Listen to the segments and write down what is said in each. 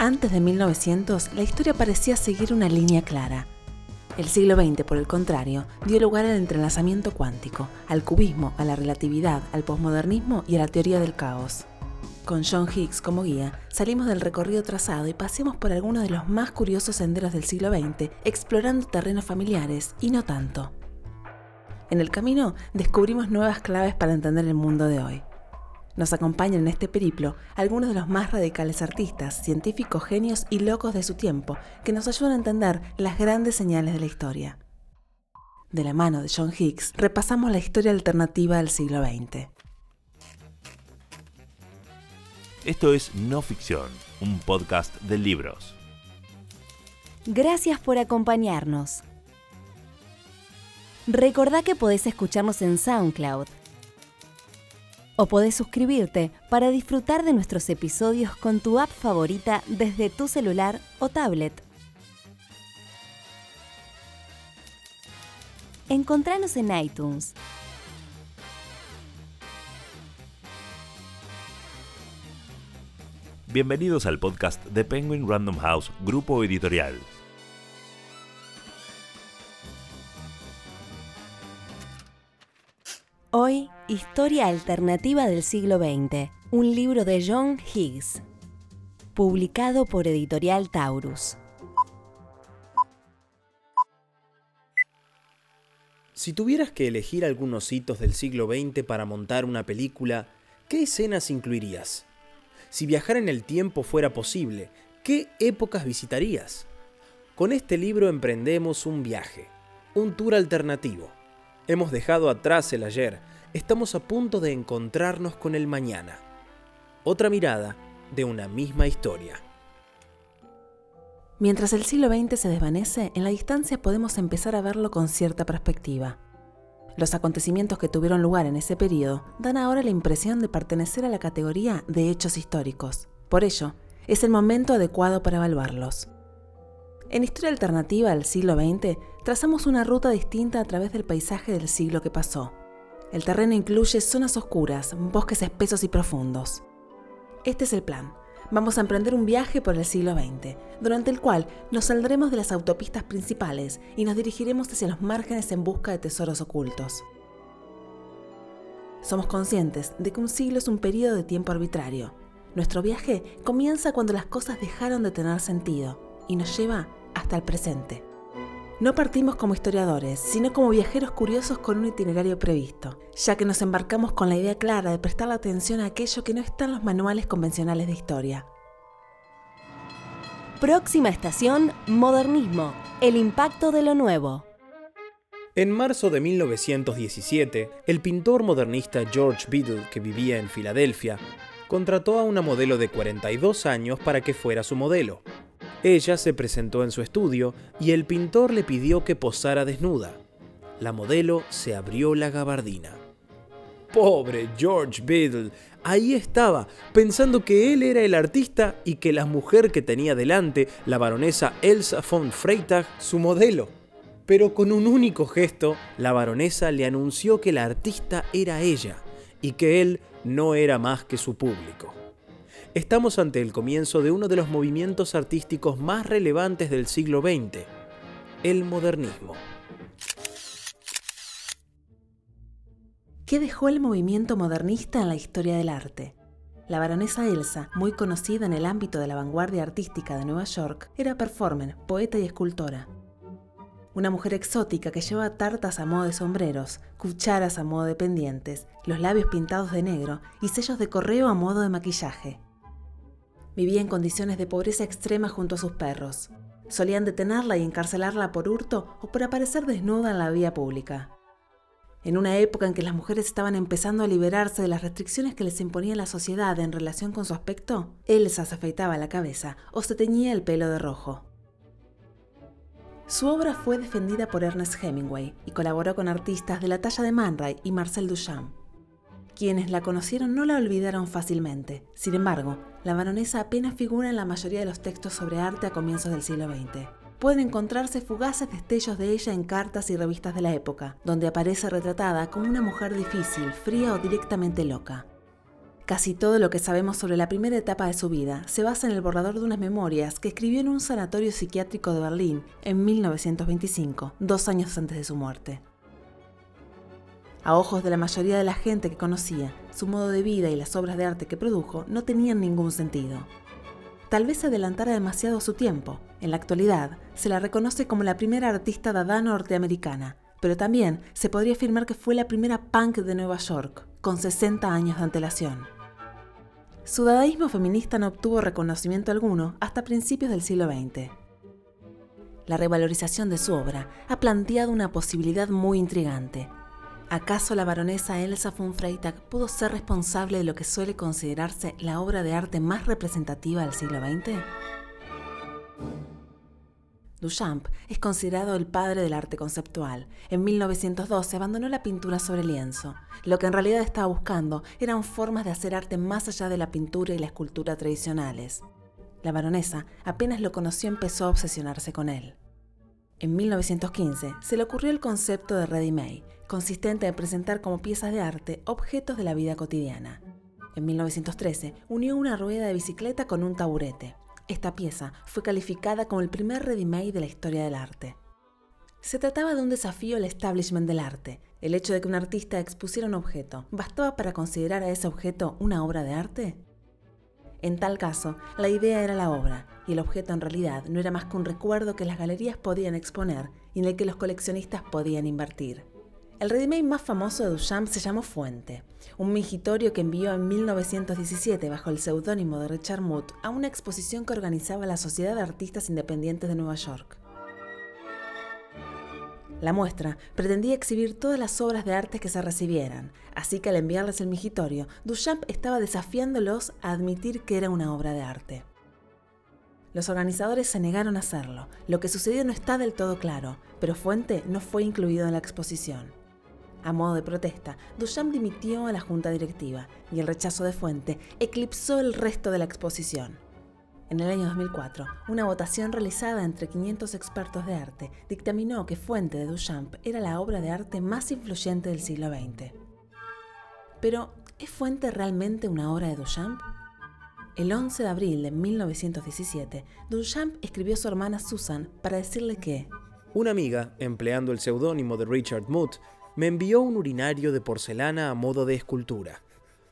Antes de 1900, la historia parecía seguir una línea clara. El siglo XX, por el contrario, dio lugar al entrelazamiento cuántico, al cubismo, a la relatividad, al posmodernismo y a la teoría del caos. Con John Higgs como guía, salimos del recorrido trazado y paseamos por algunos de los más curiosos senderos del siglo XX, explorando terrenos familiares y no tanto. En el camino descubrimos nuevas claves para entender el mundo de hoy. Nos acompañan en este periplo algunos de los más radicales artistas, científicos, genios y locos de su tiempo, que nos ayudan a entender las grandes señales de la historia. De la mano de John Higgs, repasamos la historia alternativa del siglo XX. Esto es No Ficción, un podcast de libros. Gracias por acompañarnos. Recordá que podés escucharnos en SoundCloud. O podés suscribirte para disfrutar de nuestros episodios con tu app favorita desde tu celular o tablet. Encontranos en iTunes, Bienvenidos al podcast de Penguin Random House, grupo editorial. Hoy, Historia Alternativa del siglo XX, un libro de John Higgs, publicado por Editorial Taurus. Si tuvieras que elegir algunos hitos del siglo XX para montar una película, ¿qué escenas incluirías? Si viajar en el tiempo fuera posible, ¿qué épocas visitarías? Con este libro emprendemos un viaje, un tour alternativo. Hemos dejado atrás el ayer, estamos a punto de encontrarnos con el mañana. Otra mirada de una misma historia. Mientras el siglo XX se desvanece, en la distancia podemos empezar a verlo con cierta perspectiva. Los acontecimientos que tuvieron lugar en ese periodo dan ahora la impresión de pertenecer a la categoría de hechos históricos. Por ello, es el momento adecuado para evaluarlos. En Historia Alternativa del siglo XX, trazamos una ruta distinta a través del paisaje del siglo que pasó. El terreno incluye zonas oscuras, bosques espesos y profundos. Este es el plan vamos a emprender un viaje por el siglo XX, durante el cual nos saldremos de las autopistas principales y nos dirigiremos hacia los márgenes en busca de tesoros ocultos. Somos conscientes de que un siglo es un periodo de tiempo arbitrario. Nuestro viaje comienza cuando las cosas dejaron de tener sentido y nos lleva hasta el presente. No partimos como historiadores, sino como viajeros curiosos con un itinerario previsto, ya que nos embarcamos con la idea clara de prestar atención a aquello que no está en los manuales convencionales de historia. Próxima estación, Modernismo, el impacto de lo nuevo. En marzo de 1917, el pintor modernista George Biddle, que vivía en Filadelfia, contrató a una modelo de 42 años para que fuera su modelo. Ella se presentó en su estudio y el pintor le pidió que posara desnuda. La modelo se abrió la gabardina. Pobre George Biddle, ahí estaba, pensando que él era el artista y que la mujer que tenía delante, la baronesa Elsa von Freytag, su modelo. Pero con un único gesto, la baronesa le anunció que la artista era ella y que él no era más que su público estamos ante el comienzo de uno de los movimientos artísticos más relevantes del siglo XX, el modernismo. ¿Qué dejó el movimiento modernista en la historia del arte? La baronesa Elsa, muy conocida en el ámbito de la vanguardia artística de Nueva York, era performer, poeta y escultora. Una mujer exótica que llevaba tartas a modo de sombreros, cucharas a modo de pendientes, los labios pintados de negro y sellos de correo a modo de maquillaje. Vivía en condiciones de pobreza extrema junto a sus perros. Solían detenerla y encarcelarla por hurto o por aparecer desnuda en la vía pública. En una época en que las mujeres estaban empezando a liberarse de las restricciones que les imponía la sociedad en relación con su aspecto, Elsa se afeitaba la cabeza o se teñía el pelo de rojo. Su obra fue defendida por Ernest Hemingway y colaboró con artistas de la talla de Man Ray y Marcel Duchamp. Quienes la conocieron no la olvidaron fácilmente. Sin embargo, la baronesa apenas figura en la mayoría de los textos sobre arte a comienzos del siglo XX. Pueden encontrarse fugaces destellos de ella en cartas y revistas de la época, donde aparece retratada como una mujer difícil, fría o directamente loca. Casi todo lo que sabemos sobre la primera etapa de su vida se basa en el borrador de unas memorias que escribió en un sanatorio psiquiátrico de Berlín en 1925, dos años antes de su muerte. A ojos de la mayoría de la gente que conocía, su modo de vida y las obras de arte que produjo no tenían ningún sentido. Tal vez se adelantara demasiado su tiempo. En la actualidad, se la reconoce como la primera artista dada norteamericana, pero también se podría afirmar que fue la primera punk de Nueva York, con 60 años de antelación. Su dadaísmo feminista no obtuvo reconocimiento alguno hasta principios del siglo XX. La revalorización de su obra ha planteado una posibilidad muy intrigante. ¿Acaso la baronesa Elsa von Freytag pudo ser responsable de lo que suele considerarse la obra de arte más representativa del siglo XX? Duchamp es considerado el padre del arte conceptual. En 1912 abandonó la pintura sobre lienzo. Lo que en realidad estaba buscando eran formas de hacer arte más allá de la pintura y la escultura tradicionales. La baronesa apenas lo conoció empezó a obsesionarse con él. En 1915 se le ocurrió el concepto de ready-made, consistente en presentar como piezas de arte objetos de la vida cotidiana. En 1913 unió una rueda de bicicleta con un taburete. Esta pieza fue calificada como el primer ready-made de la historia del arte. Se trataba de un desafío al establishment del arte. El hecho de que un artista expusiera un objeto, ¿bastaba para considerar a ese objeto una obra de arte? En tal caso, la idea era la obra, y el objeto en realidad no era más que un recuerdo que las galerías podían exponer y en el que los coleccionistas podían invertir. El ready más famoso de Duchamp se llamó Fuente, un mingitorio que envió en 1917 bajo el seudónimo de Richard Muth a una exposición que organizaba la Sociedad de Artistas Independientes de Nueva York. La muestra pretendía exhibir todas las obras de arte que se recibieran, así que al enviarles el mingitorio, Duchamp estaba desafiándolos a admitir que era una obra de arte. Los organizadores se negaron a hacerlo. Lo que sucedió no está del todo claro, pero Fuente no fue incluido en la exposición. A modo de protesta, Duchamp dimitió a la junta directiva y el rechazo de Fuente eclipsó el resto de la exposición. En el año 2004, una votación realizada entre 500 expertos de arte dictaminó que Fuente de Duchamp era la obra de arte más influyente del siglo XX. Pero, ¿es Fuente realmente una obra de Duchamp? El 11 de abril de 1917, Duchamp escribió a su hermana Susan para decirle que una amiga, empleando el seudónimo de Richard Muth, me envió un urinario de porcelana a modo de escultura.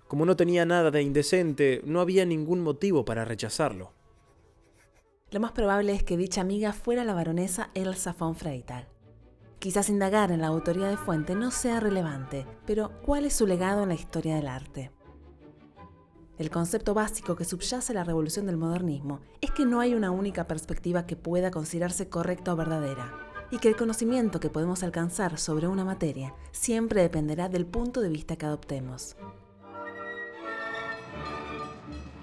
Como no tenía nada de indecente, no había ningún motivo para rechazarlo. Lo más probable es que dicha amiga fuera la baronesa Elsa von Freytag. Quizás indagar en la autoría de Fuente no sea relevante, pero ¿cuál es su legado en la historia del arte? El concepto básico que subyace la revolución del modernismo es que no hay una única perspectiva que pueda considerarse correcta o verdadera y que el conocimiento que podemos alcanzar sobre una materia siempre dependerá del punto de vista que adoptemos.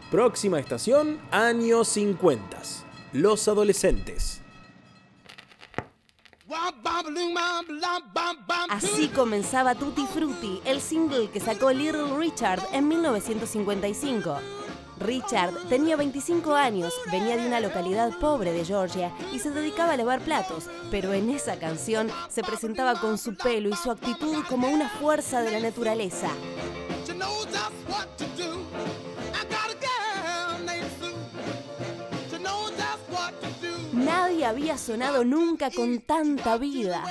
Próxima estación, años 50. Los adolescentes. Así comenzaba Tutti Frutti, el single que sacó Little Richard en 1955. Richard tenía 25 años, venía de una localidad pobre de Georgia y se dedicaba a lavar platos, pero en esa canción se presentaba con su pelo y su actitud como una fuerza de la naturaleza. Había sonado nunca con tanta vida.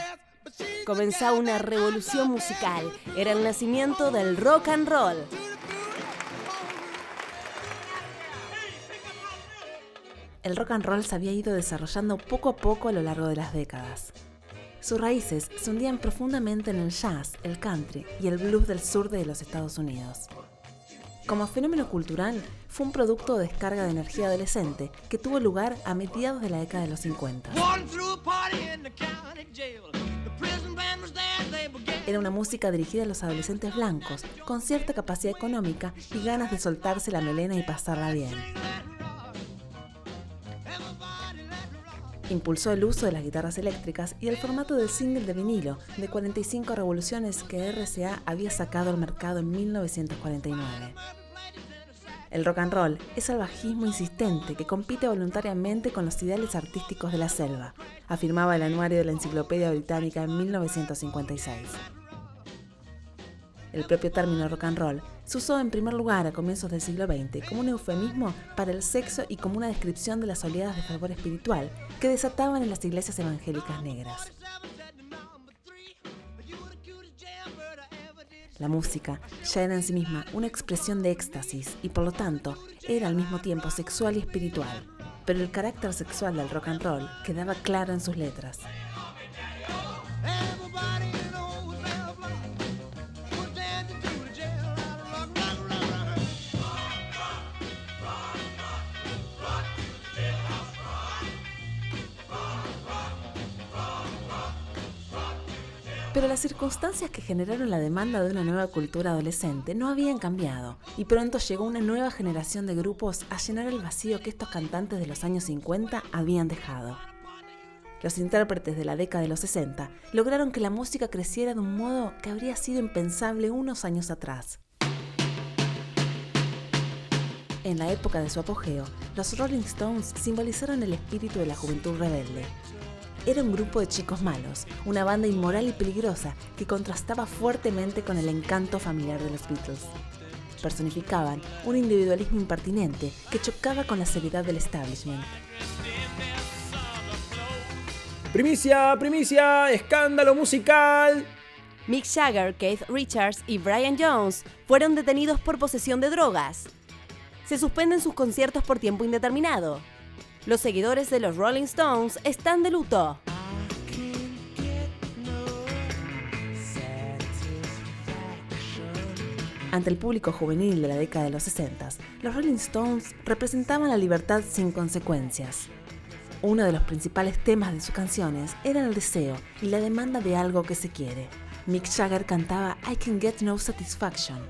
Comenzaba una revolución musical. Era el nacimiento del rock and roll. el rock and roll se había ido desarrollando poco a poco a lo largo de las décadas. Sus raíces se hundían profundamente en el jazz, el country y el blues del sur de los Estados Unidos. Como fenómeno cultural, fue un producto de descarga de energía adolescente que tuvo lugar a mediados de la década de los 50. Era una música dirigida a los adolescentes blancos, con cierta capacidad económica y ganas de soltarse la melena y pasarla bien. Impulsó el uso de las guitarras eléctricas y el formato del single de vinilo de 45 revoluciones que RCA había sacado al mercado en 1949. El rock and roll es salvajismo insistente que compite voluntariamente con los ideales artísticos de la selva, afirmaba el anuario de la Enciclopedia Británica en 1956. El propio término rock and roll se usó en primer lugar a comienzos del siglo XX como un eufemismo para el sexo y como una descripción de las oleadas de fervor espiritual que desataban en las iglesias evangélicas negras. La música ya era en sí misma una expresión de éxtasis y por lo tanto era al mismo tiempo sexual y espiritual, pero el carácter sexual del rock and roll quedaba claro en sus letras. Pero las circunstancias que generaron la demanda de una nueva cultura adolescente no habían cambiado, y pronto llegó una nueva generación de grupos a llenar el vacío que estos cantantes de los años 50 habían dejado. Los intérpretes de la década de los 60 lograron que la música creciera de un modo que habría sido impensable unos años atrás. En la época de su apogeo, los Rolling Stones simbolizaron el espíritu de la juventud rebelde, era un grupo de chicos malos, una banda inmoral y peligrosa que contrastaba fuertemente con el encanto familiar de los Beatles. Personificaban un individualismo impertinente que chocaba con la seriedad del establishment. Primicia, primicia, escándalo musical. Mick Jagger, Keith Richards y Brian Jones fueron detenidos por posesión de drogas. Se suspenden sus conciertos por tiempo indeterminado. Los seguidores de los Rolling Stones están de luto. Ante el público juvenil de la década de los 60, los Rolling Stones representaban la libertad sin consecuencias. Uno de los principales temas de sus canciones era el deseo y la demanda de algo que se quiere. Mick Jagger cantaba I Can Get No Satisfaction.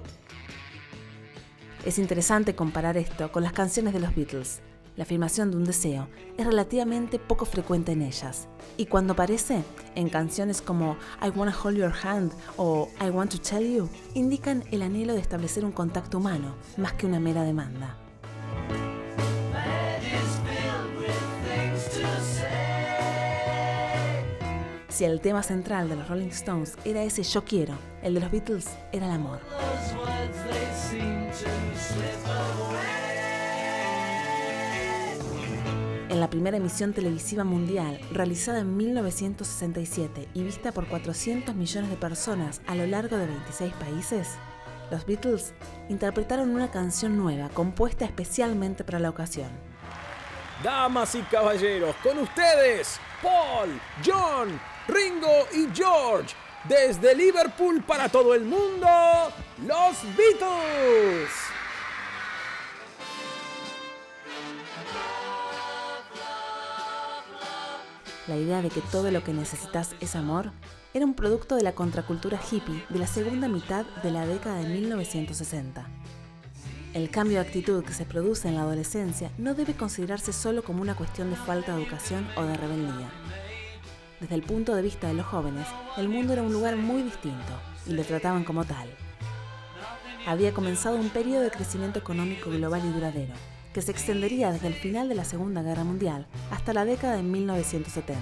Es interesante comparar esto con las canciones de los Beatles, la afirmación de un deseo es relativamente poco frecuente en ellas, y cuando aparece en canciones como I Wanna Hold Your Hand o I Want to Tell You, indican el anhelo de establecer un contacto humano más que una mera demanda. Si el tema central de los Rolling Stones era ese yo quiero, el de los Beatles era el amor. En la primera emisión televisiva mundial realizada en 1967 y vista por 400 millones de personas a lo largo de 26 países, los Beatles interpretaron una canción nueva compuesta especialmente para la ocasión. Damas y caballeros, con ustedes, Paul, John, Ringo y George, desde Liverpool para todo el mundo, los Beatles. La idea de que todo lo que necesitas es amor era un producto de la contracultura hippie de la segunda mitad de la década de 1960. El cambio de actitud que se produce en la adolescencia no debe considerarse solo como una cuestión de falta de educación o de rebeldía. Desde el punto de vista de los jóvenes, el mundo era un lugar muy distinto y lo trataban como tal. Había comenzado un periodo de crecimiento económico global y duradero, que se extendería desde el final de la Segunda Guerra Mundial hasta la década de 1970.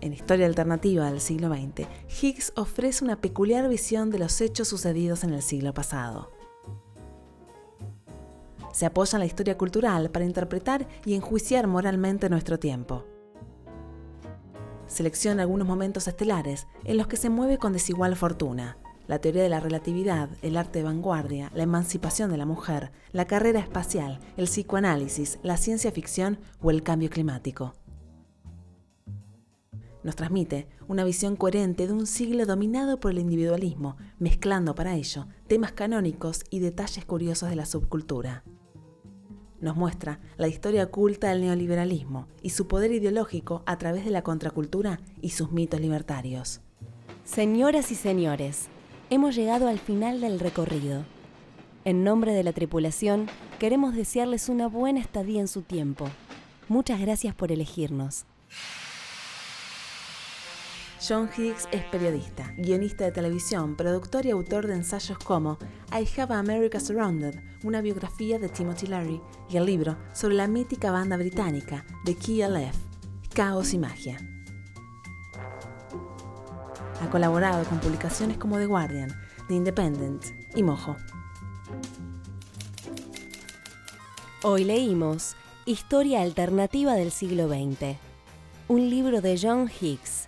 En Historia Alternativa del siglo XX, Higgs ofrece una peculiar visión de los hechos sucedidos en el siglo pasado se apoya en la historia cultural para interpretar y enjuiciar moralmente nuestro tiempo. Selecciona algunos momentos estelares en los que se mueve con desigual fortuna. La teoría de la relatividad, el arte de vanguardia, la emancipación de la mujer, la carrera espacial, el psicoanálisis, la ciencia ficción o el cambio climático. Nos transmite una visión coherente de un siglo dominado por el individualismo, mezclando para ello temas canónicos y detalles curiosos de la subcultura nos muestra la historia oculta del neoliberalismo y su poder ideológico a través de la contracultura y sus mitos libertarios. Señoras y señores, hemos llegado al final del recorrido. En nombre de la tripulación, queremos desearles una buena estadía en su tiempo. Muchas gracias por elegirnos. John Higgs es periodista, guionista de televisión, productor y autor de ensayos como I Have America Surrounded, una biografía de Timothy Leary, y el libro sobre la mítica banda británica The KLF, Caos y Magia. Ha colaborado con publicaciones como The Guardian, The Independent y Mojo. Hoy leímos Historia Alternativa del siglo XX, un libro de John Hicks,